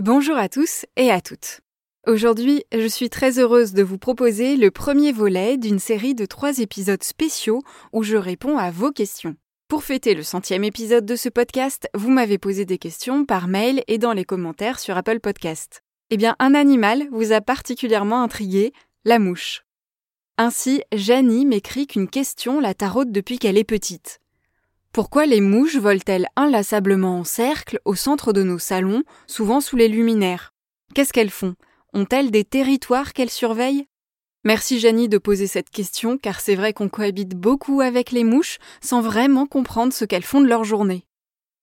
Bonjour à tous et à toutes. Aujourd'hui, je suis très heureuse de vous proposer le premier volet d'une série de trois épisodes spéciaux où je réponds à vos questions. Pour fêter le centième épisode de ce podcast, vous m'avez posé des questions par mail et dans les commentaires sur Apple Podcast. Eh bien, un animal vous a particulièrement intrigué, la mouche. Ainsi, Janie m'écrit qu'une question la taraude depuis qu'elle est petite. Pourquoi les mouches volent-elles inlassablement en cercle au centre de nos salons, souvent sous les luminaires? Qu'est-ce qu'elles font? Ont-elles des territoires qu'elles surveillent? Merci Janie de poser cette question car c'est vrai qu'on cohabite beaucoup avec les mouches sans vraiment comprendre ce qu'elles font de leur journée.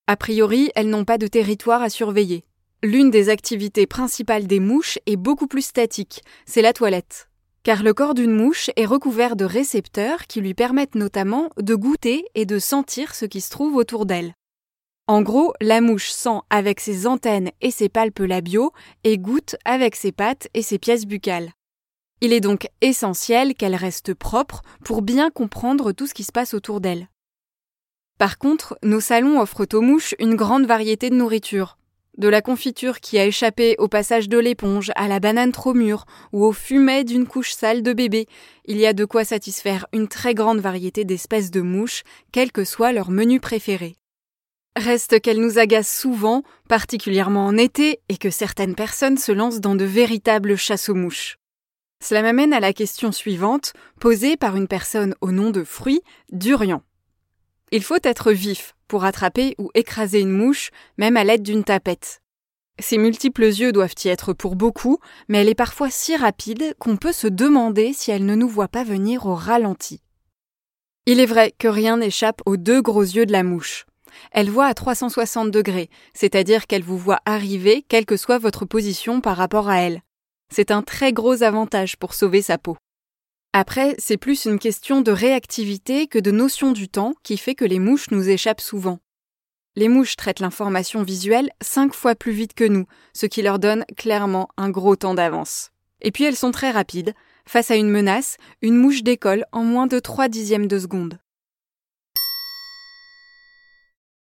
A priori, elles n'ont pas de territoire à surveiller. L'une des activités principales des mouches est beaucoup plus statique, c'est la toilette car le corps d'une mouche est recouvert de récepteurs qui lui permettent notamment de goûter et de sentir ce qui se trouve autour d'elle. En gros, la mouche sent avec ses antennes et ses palpes labiaux et goûte avec ses pattes et ses pièces buccales. Il est donc essentiel qu'elle reste propre pour bien comprendre tout ce qui se passe autour d'elle. Par contre, nos salons offrent aux mouches une grande variété de nourriture, de la confiture qui a échappé au passage de l'éponge, à la banane trop mûre ou au fumet d'une couche sale de bébé, il y a de quoi satisfaire une très grande variété d'espèces de mouches, quel que soit leur menu préféré. Reste qu'elles nous agacent souvent, particulièrement en été, et que certaines personnes se lancent dans de véritables chasses aux mouches. Cela m'amène à la question suivante, posée par une personne au nom de Fruit, Durian. Il faut être vif pour attraper ou écraser une mouche, même à l'aide d'une tapette. Ses multiples yeux doivent y être pour beaucoup, mais elle est parfois si rapide qu'on peut se demander si elle ne nous voit pas venir au ralenti. Il est vrai que rien n'échappe aux deux gros yeux de la mouche. Elle voit à 360 degrés, c'est-à-dire qu'elle vous voit arriver quelle que soit votre position par rapport à elle. C'est un très gros avantage pour sauver sa peau. Après, c'est plus une question de réactivité que de notion du temps qui fait que les mouches nous échappent souvent. Les mouches traitent l'information visuelle cinq fois plus vite que nous, ce qui leur donne clairement un gros temps d'avance. Et puis elles sont très rapides. Face à une menace, une mouche décolle en moins de trois dixièmes de seconde.